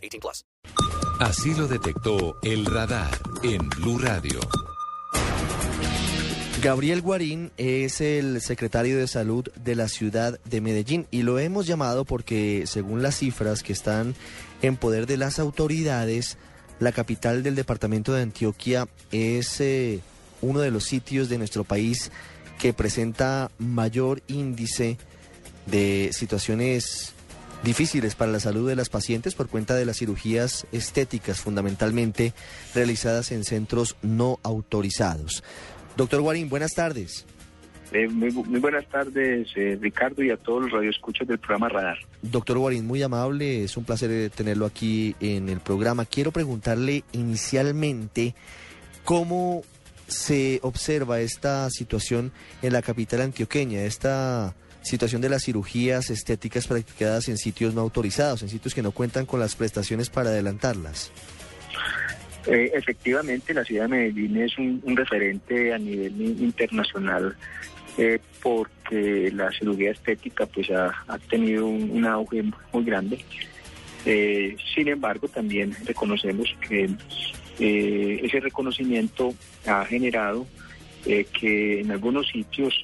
18 plus. Así lo detectó el radar en Blue Radio. Gabriel Guarín es el secretario de salud de la ciudad de Medellín y lo hemos llamado porque según las cifras que están en poder de las autoridades, la capital del departamento de Antioquia es eh, uno de los sitios de nuestro país que presenta mayor índice de situaciones difíciles para la salud de las pacientes por cuenta de las cirugías estéticas fundamentalmente realizadas en centros no autorizados. Doctor Guarín, buenas tardes. Eh, muy, muy, buenas tardes, eh, Ricardo, y a todos los radioescuchos del programa Radar. Doctor Guarín, muy amable, es un placer eh, tenerlo aquí en el programa. Quiero preguntarle inicialmente cómo se observa esta situación en la capital antioqueña, esta situación de las cirugías estéticas practicadas en sitios no autorizados, en sitios que no cuentan con las prestaciones para adelantarlas. Eh, efectivamente, la ciudad de Medellín es un, referente a nivel internacional eh, porque la cirugía estética pues ha, tenido un, auge muy grande. Eh, sin embargo, también reconocemos que ese reconocimiento ha generado que en algunos sitios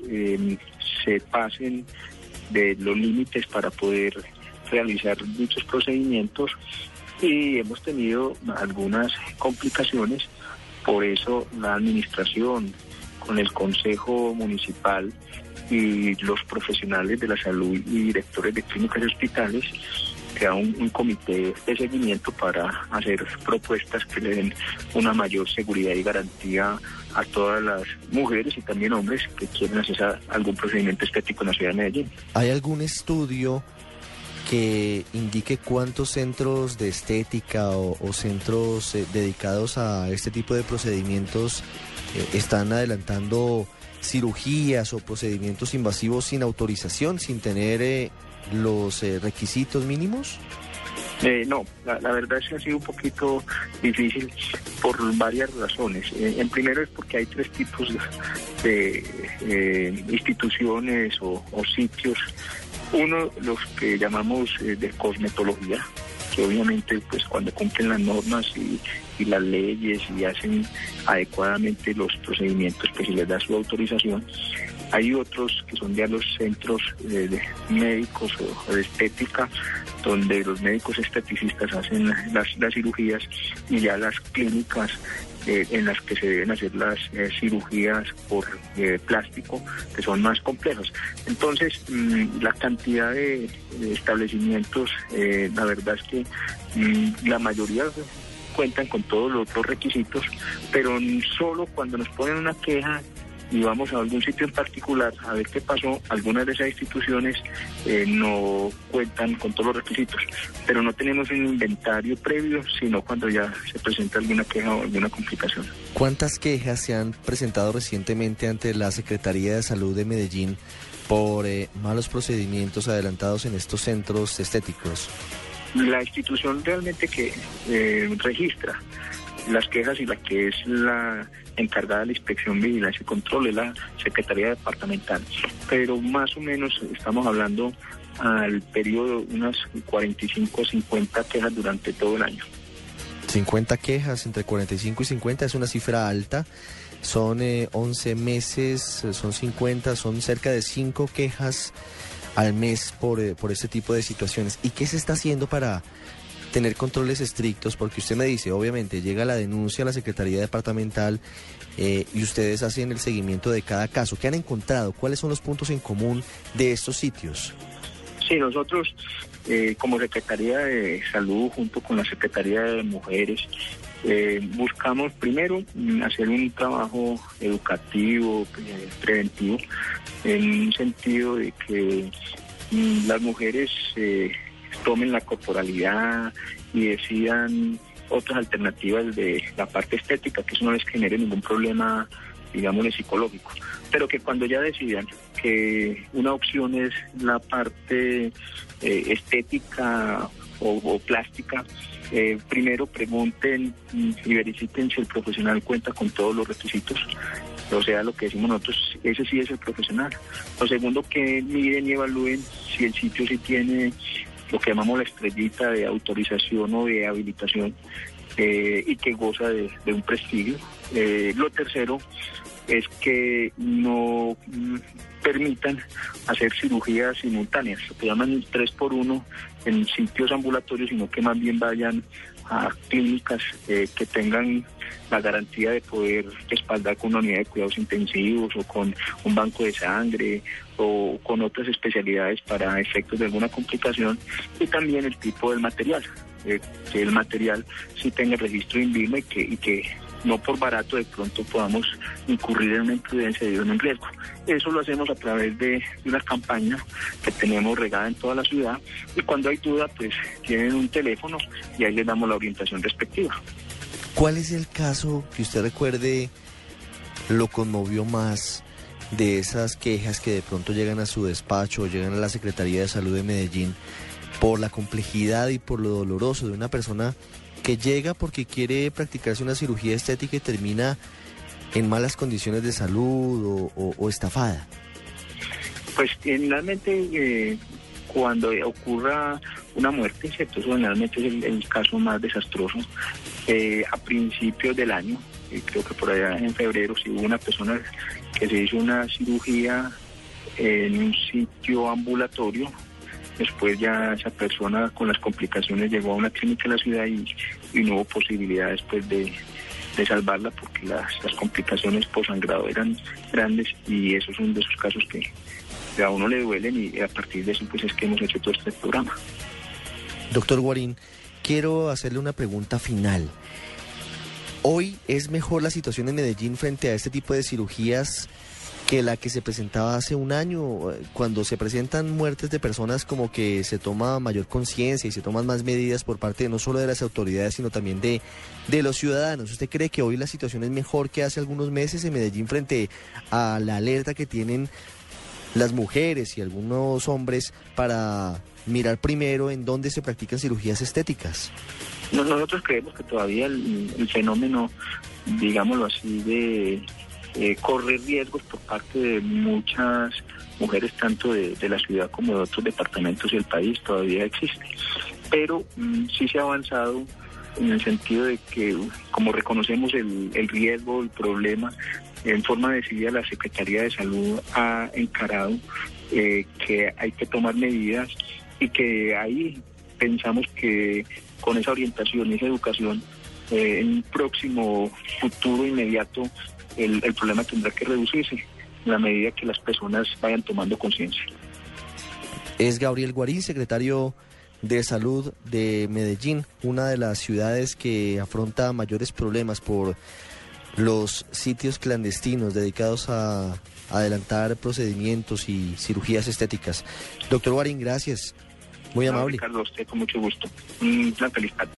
se pasen de los límites para poder realizar dichos procedimientos y hemos tenido algunas complicaciones, por eso la administración con el Consejo Municipal y los profesionales de la salud y directores de clínicas y hospitales crea un, un, comité de seguimiento para hacer propuestas que le den una mayor seguridad y garantía a todas las mujeres y también hombres que quieren hacer algún procedimiento estético en la ciudad de Medellín. ¿Hay algún estudio que indique cuántos centros de estética o, centros eh, dedicados a este tipo de procedimientos eh, están adelantando cirugías o procedimientos invasivos sin autorización, sin tener eh, los requisitos mínimos? no, la, verdad es que ha sido un poquito difícil por varias razones. en primero es porque hay tres tipos de, instituciones o, sitios uno, los que llamamos eh, de cosmetología, que obviamente pues cuando cumplen las normas y, las leyes y hacen adecuadamente los procedimientos, pues se les da su autorización. Hay otros que son ya los centros eh, de médicos o de estética, donde los médicos esteticistas hacen las, cirugías y ya las clínicas eh, en las que se deben hacer las eh, cirugías por eh, plástico, que son más complejas. Entonces, mm, la cantidad de, establecimientos, la verdad es que mm, la mayoría cuentan con todos los otros requisitos, pero solo cuando nos ponen una queja y vamos a algún sitio en particular a ver qué pasó, algunas de esas instituciones eh, no cuentan con todos los requisitos, pero no tenemos un inventario previo, sino cuando ya se presenta alguna queja o alguna complicación. ¿Cuántas quejas se han presentado recientemente ante la Secretaría de Salud de Medellín por eh, malos procedimientos adelantados en estos centros estéticos? La institución realmente que eh, registra las quejas y la que es la encargada de la inspección, vigilancia y control es la Secretaría Departamental. Pero más o menos estamos hablando al periodo unas 45 o 50 quejas durante todo el año. 50 quejas entre 45 y 50 es una cifra alta. Son 11 eh, meses, son 50, son cerca de 5 quejas al mes por, eh, por este tipo de situaciones. ¿Y qué se está haciendo para tener controles estrictos, porque usted me dice, obviamente, llega la denuncia a la Secretaría Departamental eh, y ustedes hacen el seguimiento de cada caso. ¿Qué han encontrado? ¿Cuáles son los puntos en común de estos sitios? Sí, nosotros eh, como Secretaría de Salud, junto con la Secretaría de Mujeres, eh, buscamos primero hacer un trabajo educativo, preventivo, en un sentido de que mm, las mujeres tomen la corporalidad y decidan otras alternativas de la parte estética, que eso no les genere ningún problema, digamos, psicológico. Pero que cuando ya decidan que una opción es la parte eh, estética o, o plástica, eh, primero pregunten y verifiquen si el profesional cuenta con todos los requisitos. O sea, lo que decimos nosotros, ese sí es el profesional. Lo segundo, que miren y evalúen si el sitio sí tiene lo que llamamos la estrellita de autorización o de habilitación eh, y que goza de, un prestigio. Eh, lo tercero es que no mm, permitan hacer cirugías simultáneas, lo que llaman tres por uno en sitios ambulatorios, sino que más bien vayan a clínicas eh, que tengan la garantía de poder respaldar con una unidad de cuidados intensivos o con un banco de sangre o con otras especialidades para efectos de alguna complicación y también el tipo del material, eh, que el material sí tenga registro INVIMA y que, y que no por barato de pronto podamos incurrir en una imprudencia y en un riesgo. Eso lo hacemos a través de una campaña que tenemos regada en toda la ciudad y cuando hay duda pues tienen un teléfono y ahí les damos la orientación respectiva. ¿Cuál es el caso que usted recuerde lo conmovió más de esas quejas que de pronto llegan a su despacho o llegan a la Secretaría de Salud de Medellín por la complejidad y por lo doloroso de una persona que llega porque quiere practicarse una cirugía estética y termina en malas condiciones de salud o, estafada? Pues generalmente eh, cuando ocurra una muerte, ¿cierto? Generalmente es el, el caso más desastroso. Eh, a principios del año, eh, creo que por allá en febrero, sí hubo una persona que se hizo una cirugía en un sitio ambulatorio. Después ya esa persona con las complicaciones llegó a una clínica en la ciudad y, no hubo posibilidad después de, de salvarla porque las, las complicaciones por sangrado eran grandes y esos son de esos casos que a uno le duelen y a partir de eso pues es que hemos hecho todo este programa. Doctor Guarín, quiero hacerle una pregunta final. ¿Hoy es mejor la situación en Medellín frente a este tipo de cirugías que la que se presentaba hace un año? Cuando se presentan muertes de personas como que se toma mayor conciencia y se toman más medidas por parte no solo de las autoridades, sino también de, de los ciudadanos. ¿Usted cree que hoy la situación es mejor que hace algunos meses en Medellín frente a la alerta que tienen las mujeres y algunos hombres para mirar primero en dónde se practican cirugías estéticas. No- Nosotros creemos que todavía el, el fenómeno, digámoslo así, de eh, correr riesgos por parte de muchas mujeres, tanto de, la ciudad como de otros departamentos del país, todavía existe. Pero mm, sí se ha avanzado en el sentido de que, como reconocemos el, el riesgo, el problema, en forma decidida la Secretaría de Salud ha encarado eh, que hay que tomar medidas y que ahí pensamos que con esa orientación y esa educación, eh, en un próximo futuro inmediato, el, el problema tendrá que reducirse en la medida que las personas vayan tomando conciencia. Es Gabriel Guarín, secretario de Salud de Medellín, una de las ciudades que afronta mayores problemas por los sitios clandestinos dedicados a adelantar procedimientos y cirugías estéticas. Doctor Guarín, gracias. Muy No, amable. Ricardo, a usted con mucho gusto. Feliz tarde.